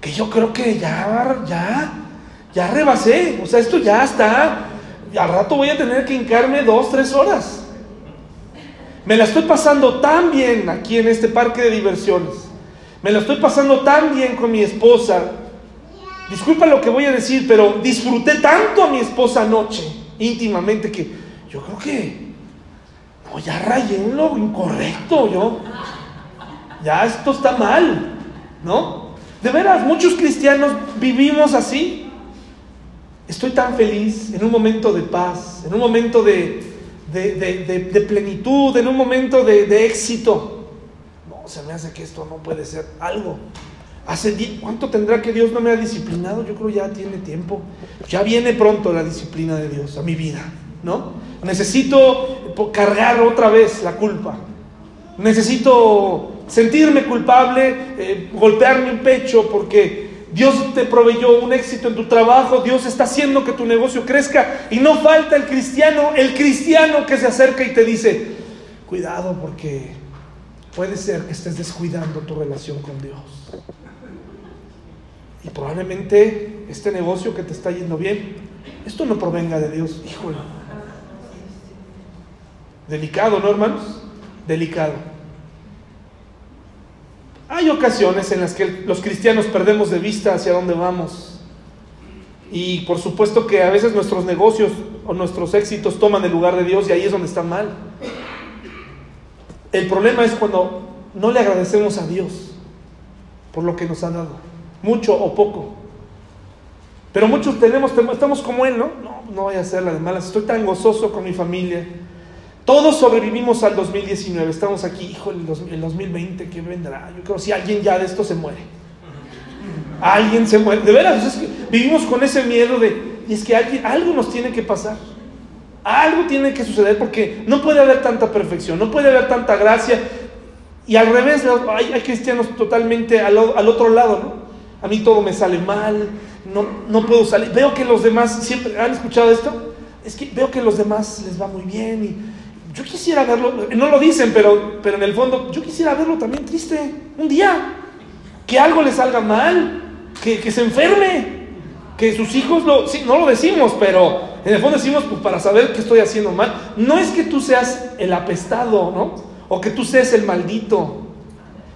que yo creo que ya, ya, ya rebasé. O sea, esto ya está. Al rato voy a tener que hincarme dos, tres horas. Me la estoy pasando tan bien aquí en este parque de diversiones. Me la estoy pasando tan bien con mi esposa. Disculpa lo que voy a decir, pero disfruté tanto a mi esposa anoche, íntimamente, que yo creo que no, ya rayé en lo incorrecto, yo. Ya esto está mal, ¿no? De veras, muchos cristianos vivimos así. Estoy tan feliz en un momento de paz, en un momento de, de, plenitud, en un momento de, éxito. No, se me hace que esto no puede ser algo. Hace ¿Cuánto tendrá que Dios no me ha disciplinado? Yo creo ya tiene tiempo. Ya viene pronto la disciplina de Dios a mi vida, ¿no? Necesito cargar otra vez la culpa. Necesito sentirme culpable, eh, golpearme el pecho porque Dios te proveyó un éxito en tu trabajo, Dios está haciendo que tu negocio crezca y no falta el cristiano, el cristiano que se acerca y te dice, cuidado porque puede ser que estés descuidando tu relación con Dios. Y probablemente este negocio que te está yendo bien, esto no provenga de Dios, híjole. Delicado, ¿no, hermanos? Delicado. Hay ocasiones en las que los cristianos perdemos de vista hacia dónde vamos. Y por supuesto que a veces nuestros negocios o nuestros éxitos toman el lugar de Dios y ahí es donde están mal. El problema es cuando no le agradecemos a Dios por lo que nos ha dado, mucho o poco. Pero muchos tenemos, estamos como Él, ¿no? No, no a hacer la de malas, estoy tan gozoso con mi familia, todos sobrevivimos al 2019. Estamos aquí, hijo, el 2020, ¿qué vendrá? Yo creo si alguien ya de esto se muere. Alguien se muere. De veras, vivimos con ese miedo de, y es que algo nos tiene que pasar. Algo tiene que suceder porque no puede haber tanta perfección, no puede haber tanta gracia. Y al revés, hay, cristianos totalmente al, otro lado, ¿no? A mí todo me sale mal, no, no puedo salir. Veo que los demás, siempre, ¿han escuchado esto? Es que veo que los demás les va muy bien y yo quisiera verlo, no lo dicen, pero, pero en el fondo, yo quisiera verlo también triste un día. Que algo le salga mal, que, se enferme, que sus hijos lo, sí, no lo decimos, pero en el fondo decimos pues, para saber que estoy haciendo mal. No es que tú seas el apestado, ¿no? O que tú seas el maldito.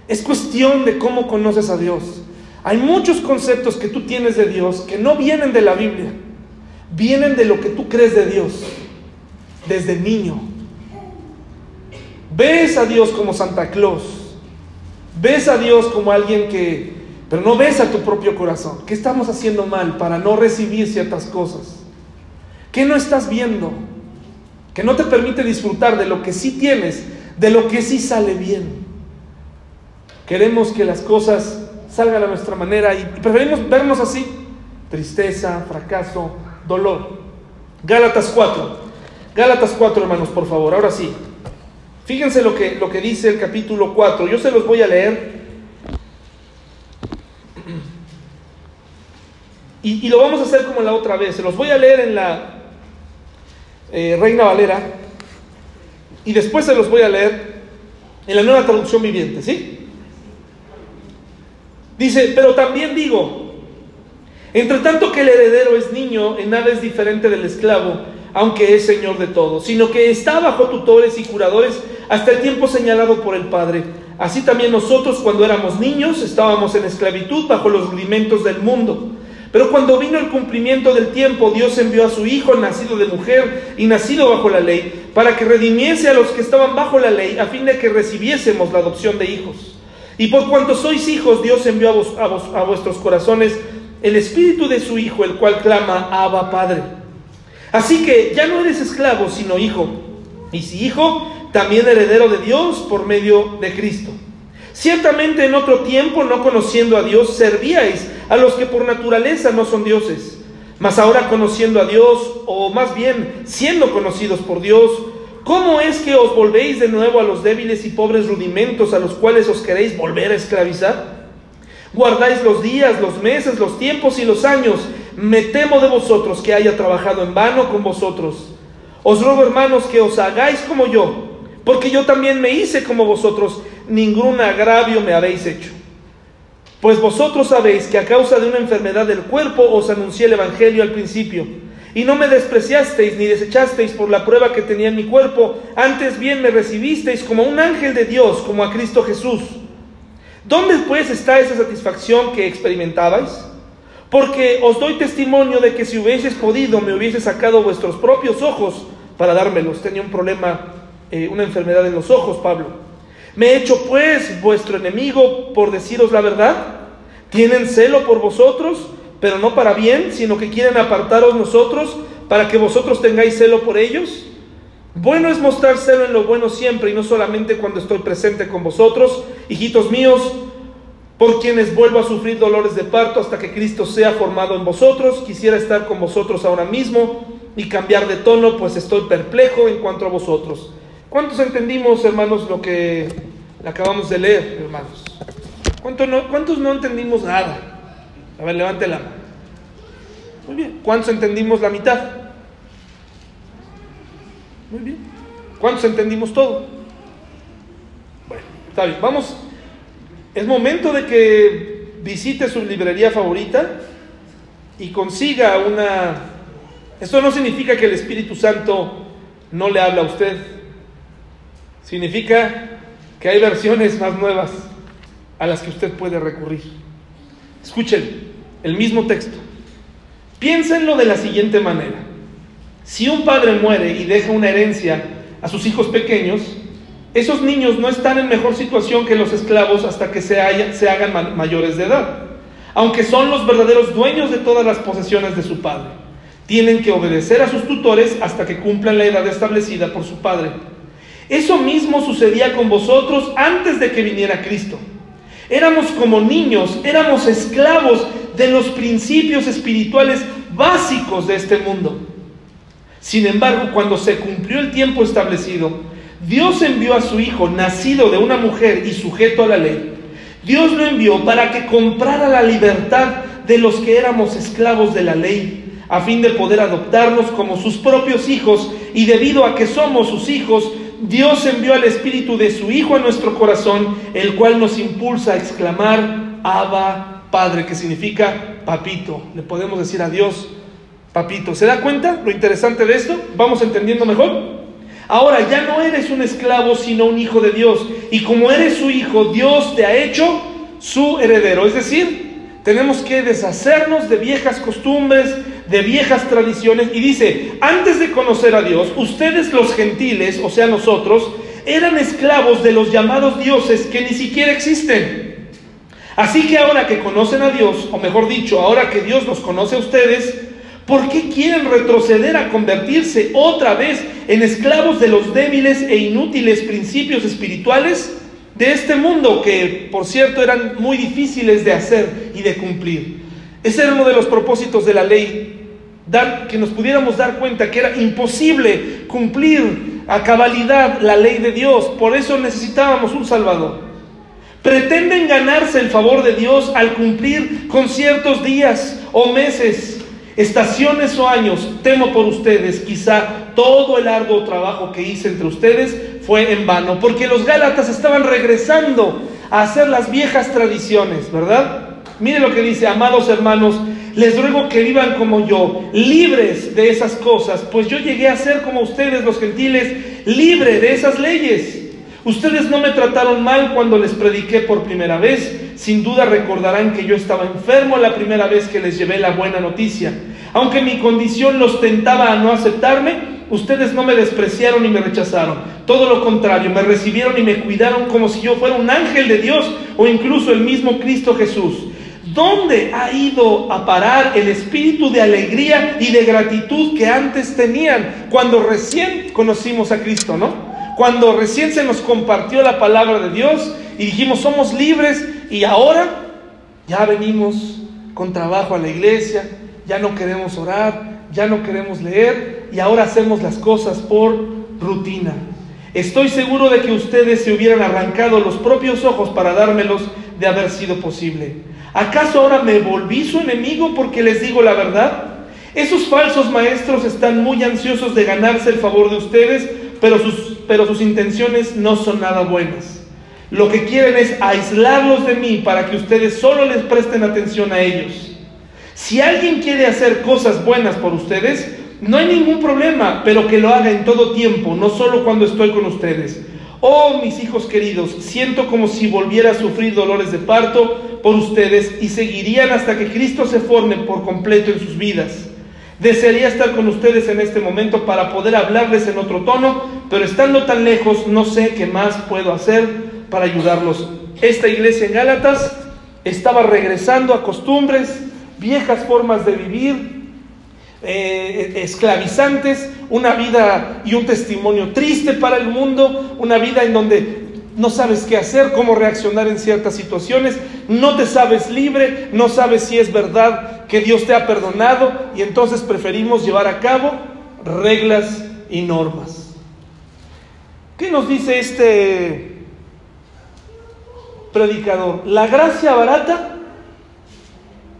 Es cuestión de cómo conoces a Dios. Hay muchos conceptos que tú tienes de Dios que no vienen de la Biblia, vienen de lo que tú crees de Dios desde niño. Ves a Dios como Santa Claus. Ves a Dios como alguien que... Pero no ves a tu propio corazón. ¿Qué estamos haciendo mal para no recibir ciertas cosas? ¿Qué no estás viendo? Que no te permite disfrutar de lo que sí tienes, de lo que sí sale bien. Queremos que las cosas salgan a nuestra manera y preferimos vernos así. Tristeza, fracaso, dolor. Gálatas 4. Gálatas 4, hermanos, por favor. Ahora sí. Fíjense lo que, lo que dice el capítulo 4. Yo se los voy a leer. Y, lo vamos a hacer como la otra vez. Se los voy a leer en la eh, Reina Valera. Y después se los voy a leer en la nueva traducción viviente. ¿Sí? Dice, pero también digo, entre tanto que el heredero es niño, en nada es diferente del esclavo, aunque es señor de todo, sino que está bajo tutores y curadores hasta el tiempo señalado por el Padre. Así también nosotros cuando éramos niños estábamos en esclavitud bajo los rudimentos del mundo. Pero cuando vino el cumplimiento del tiempo, Dios envió a su Hijo, nacido de mujer y nacido bajo la ley, para que redimiese a los que estaban bajo la ley, a fin de que recibiésemos la adopción de hijos. Y por cuanto sois hijos, Dios envió a, a, a vuestros corazones el Espíritu de su Hijo, el cual clama, Abba Padre. Así que ya no eres esclavo, sino hijo. Y si hijo, también heredero de Dios por medio de Cristo. Ciertamente en otro tiempo, no conociendo a Dios, servíais a los que por naturaleza no son dioses. Mas ahora conociendo a Dios, o más bien siendo conocidos por Dios, ¿cómo es que os volvéis de nuevo a los débiles y pobres rudimentos a los cuales os queréis volver a esclavizar? Guardáis los días, los meses, los tiempos y los años. Me temo de vosotros que haya trabajado en vano con vosotros. Os ruego, hermanos, que os hagáis como yo, porque yo también me hice como vosotros, ningún agravio me habéis hecho. Pues vosotros sabéis que a causa de una enfermedad del cuerpo os anuncié el Evangelio al principio, y no me despreciasteis ni desechasteis por la prueba que tenía en mi cuerpo, antes bien me recibisteis como un ángel de Dios, como a Cristo Jesús. ¿Dónde pues está esa satisfacción que experimentabais? Porque os doy testimonio de que si hubieses podido, me hubiese sacado vuestros propios ojos para dármelos. Tenía un problema, eh, una enfermedad en los ojos, Pablo. ¿Me he hecho pues vuestro enemigo por deciros la verdad? ¿Tienen celo por vosotros, pero no para bien, sino que quieren apartaros nosotros para que vosotros tengáis celo por ellos? Bueno es mostrar celo en lo bueno siempre y no solamente cuando estoy presente con vosotros, hijitos míos, por quienes vuelvo a sufrir dolores de parto hasta que Cristo sea formado en vosotros. Quisiera estar con vosotros ahora mismo y cambiar de tono, pues estoy perplejo en cuanto a vosotros. ¿Cuántos entendimos, hermanos, lo que acabamos de leer, hermanos? ¿Cuántos no, ¿Cuántos no entendimos nada? A ver, levante la mano. Muy bien. ¿Cuántos entendimos la mitad? Muy bien. ¿Cuántos entendimos todo? Bueno, está bien. Vamos. Es momento de que visite su librería favorita y consiga una... Esto no significa que el Espíritu Santo no le habla a usted. Significa que hay versiones más nuevas a las que usted puede recurrir. Escuchen el mismo texto. Piénsenlo de la siguiente manera. Si un padre muere y deja una herencia a sus hijos pequeños, esos niños no están en mejor situación que los esclavos hasta que se, hagan mayores de edad, aunque son los verdaderos dueños de todas las posesiones de su padre. Tienen que obedecer a sus tutores hasta que cumplan la edad establecida por su padre. Eso mismo sucedía con vosotros antes de que viniera Cristo. Éramos como niños, éramos esclavos de los principios espirituales básicos de este mundo. Sin embargo, cuando se cumplió el tiempo establecido, Dios envió a su Hijo, nacido de una mujer y sujeto a la ley. Dios lo envió para que comprara la libertad de los que éramos esclavos de la ley, a fin de poder adoptarnos como sus propios hijos, y debido a que somos sus hijos, Dios envió al Espíritu de su Hijo a nuestro corazón, el cual nos impulsa a exclamar, Abba Padre, que significa papito. Le podemos decir a Dios, papito. ¿Se da cuenta lo interesante de esto? ¿Vamos entendiendo mejor? Ahora ya no eres un esclavo, sino un hijo de Dios. Y como eres su hijo, Dios te ha hecho su heredero. Es decir, tenemos que deshacernos de viejas costumbres, de viejas tradiciones. Y dice, antes de conocer a Dios, ustedes los gentiles, o sea nosotros, eran esclavos de los llamados dioses que ni siquiera existen. Así que ahora que conocen a Dios, o mejor dicho, ahora que Dios los conoce a ustedes, ¿por qué quieren retroceder a convertirse otra vez en esclavos de los débiles e inútiles principios espirituales de este mundo que, por cierto, eran muy difíciles de hacer y de cumplir? Ese era uno de los propósitos de la ley, dar, que nos pudiéramos dar cuenta que era imposible cumplir a cabalidad la ley de Dios. Por eso necesitábamos un Salvador. Pretenden ganarse el favor de Dios al cumplir con ciertos días o meses, estaciones o años. Temo por ustedes, quizá todo el arduo trabajo que hice entre ustedes fue en vano, porque los Gálatas estaban regresando a hacer las viejas tradiciones, ¿verdad? Mire lo que dice, amados hermanos, les ruego que vivan como yo, libres de esas cosas, pues yo llegué a ser como ustedes los gentiles, libre de esas leyes. Ustedes no me trataron mal cuando les prediqué por primera vez. Sin duda recordarán que yo estaba enfermo la primera vez que les llevé la buena noticia. Aunque mi condición los tentaba a no aceptarme, ustedes no me despreciaron ni me rechazaron. Todo lo contrario, me recibieron y me cuidaron como si yo fuera un ángel de Dios o incluso el mismo Cristo Jesús. ¿Dónde ha ido a parar el espíritu de alegría y de gratitud que antes tenían cuando recién conocimos a Cristo, no? Cuando recién se nos compartió la palabra de Dios y dijimos somos libres y ahora ya venimos con trabajo a la iglesia, ya no queremos orar, ya no queremos leer y ahora hacemos las cosas por rutina. Estoy seguro de que ustedes se hubieran arrancado los propios ojos para dármelos de haber sido posible. ¿Acaso ahora me volví su enemigo porque les digo la verdad? Esos falsos maestros están muy ansiosos de ganarse el favor de ustedes, pero sus, pero sus intenciones no son nada buenas. Lo que quieren es aislarlos de mí para que ustedes solo les presten atención a ellos. Si alguien quiere hacer cosas buenas por ustedes, no hay ningún problema, pero que lo haga en todo tiempo, no solo cuando estoy con ustedes. Oh, mis hijos queridos, siento como si volviera a sufrir dolores de parto por ustedes y seguirían hasta que Cristo se forme por completo en sus vidas. Desearía estar con ustedes en este momento para poder hablarles en otro tono, pero estando tan lejos no sé qué más puedo hacer para ayudarlos. Esta iglesia en Gálatas estaba regresando a costumbres, viejas formas de vivir, eh, esclavizantes, una vida y un testimonio triste para el mundo, una vida en donde no sabes qué hacer, cómo reaccionar en ciertas situaciones, no te sabes libre, no sabes si es verdad que Dios te ha perdonado y entonces preferimos llevar a cabo reglas y normas. ¿Qué nos dice este predicador? La gracia barata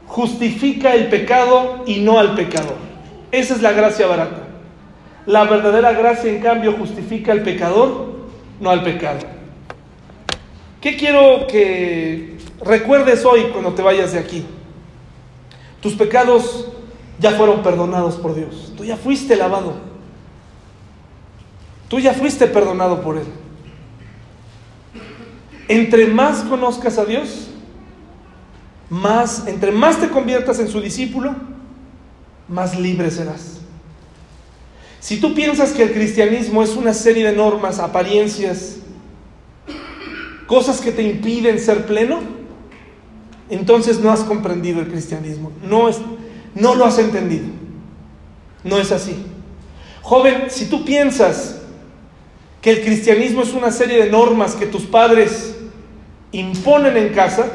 justifica el pecado y no al pecador. Esa es la gracia barata. La verdadera gracia, en cambio, justifica al pecador, no al pecado. ¿Qué quiero que recuerdes hoy cuando te vayas de aquí? Tus pecados ya fueron perdonados por Dios. Tú ya fuiste lavado. Tú ya fuiste perdonado por Él. Entre más conozcas a Dios, más, entre más te conviertas en su discípulo, más libre serás. Si tú piensas que el cristianismo es una serie de normas, apariencias, cosas que te impiden ser pleno, entonces no has comprendido el cristianismo, no, es, no lo has entendido. No es así. Joven, si tú piensas que el cristianismo es una serie de normas que tus padres imponen en casa,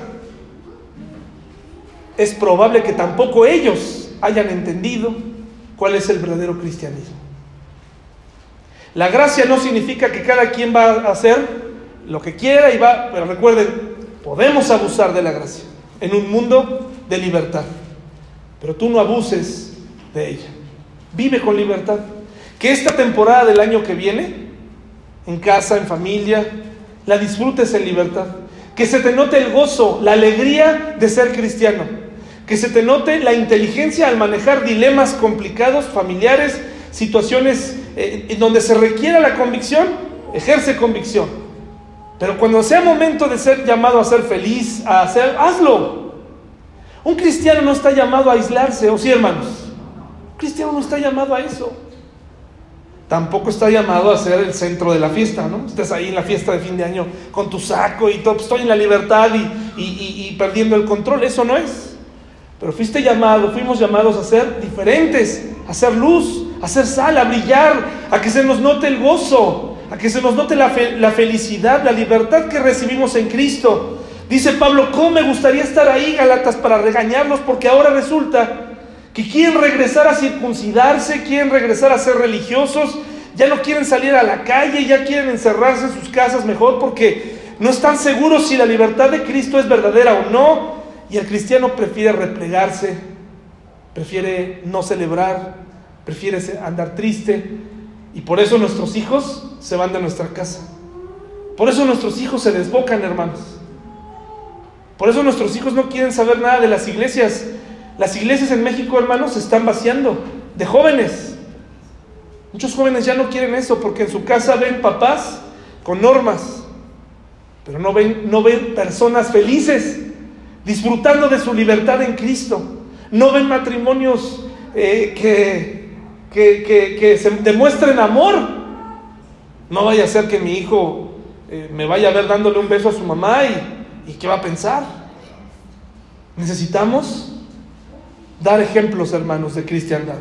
es probable que tampoco ellos hayan entendido cuál es el verdadero cristianismo. La gracia no significa que cada quien va a hacer lo que quiera y va, pero recuerden, podemos abusar de la gracia en un mundo de libertad, pero tú no abuses de ella. Vive con libertad. Que esta temporada del año que viene, en casa, en familia, la disfrutes en libertad. Que se te note el gozo, la alegría de ser cristiano que se te note la inteligencia al manejar dilemas complicados, familiares, situaciones eh, donde se requiera la convicción, ejerce convicción. Pero cuando sea momento de ser llamado a ser feliz, a hacer, hazlo. Un cristiano no está llamado a aislarse, ¿o sí, hermanos? Un cristiano no está llamado a eso. Tampoco está llamado a ser el centro de la fiesta, ¿no? Estés ahí en la fiesta de fin de año con tu saco y todo, pues, estoy en la libertad y, y perdiendo el control. Eso no es. Pero fuiste llamado, fuimos llamados a ser diferentes, a ser luz, a ser sal, a brillar, a que se nos note el gozo, a que se nos note la, felicidad, la libertad que recibimos en Cristo. Dice Pablo, ¿cómo me gustaría estar ahí, Galatas, para regañarlos? Porque ahora resulta que quieren regresar a circuncidarse, quieren regresar a ser religiosos, ya no quieren salir a la calle, ya quieren encerrarse en sus casas mejor porque no están seguros si la libertad de Cristo es verdadera o no. Y el cristiano prefiere replegarse, prefiere no celebrar, prefiere andar triste. Y por eso nuestros hijos se van de nuestra casa. Por eso nuestros hijos se desbocan, hermanos. Por eso nuestros hijos no quieren saber nada de las iglesias. Las iglesias en México, hermanos, se están vaciando de jóvenes. Muchos jóvenes ya no quieren eso porque en su casa ven papás con normas, pero no ven, no ven personas felices disfrutando de su libertad en Cristo. No ven matrimonios eh, que, que, se demuestren amor. No vaya a ser que mi hijo eh, me vaya a ver dándole un beso a su mamá y, y qué va a pensar. Necesitamos dar ejemplos, hermanos, de cristiandad.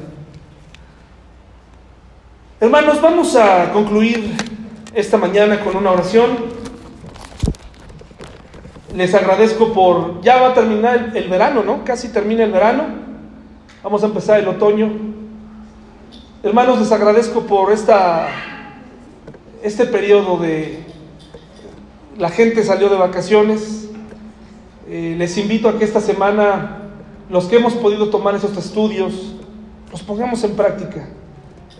Hermanos, vamos a concluir esta mañana con una oración. Les agradezco por, ya va a terminar el, verano, ¿no? Casi termina el verano. Vamos a empezar el otoño. Hermanos, les agradezco por esta, este periodo de... La gente salió de vacaciones. Eh, les invito a que esta semana los que hemos podido tomar esos estudios los pongamos en práctica.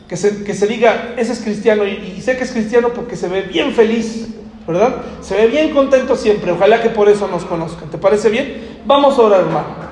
Que se, que se diga, ese es cristiano y, y sé que es cristiano porque se ve bien feliz, ¿verdad? Se ve bien contento siempre. Ojalá que por eso nos conozcan. ¿Te parece bien? Vamos a orar, hermano.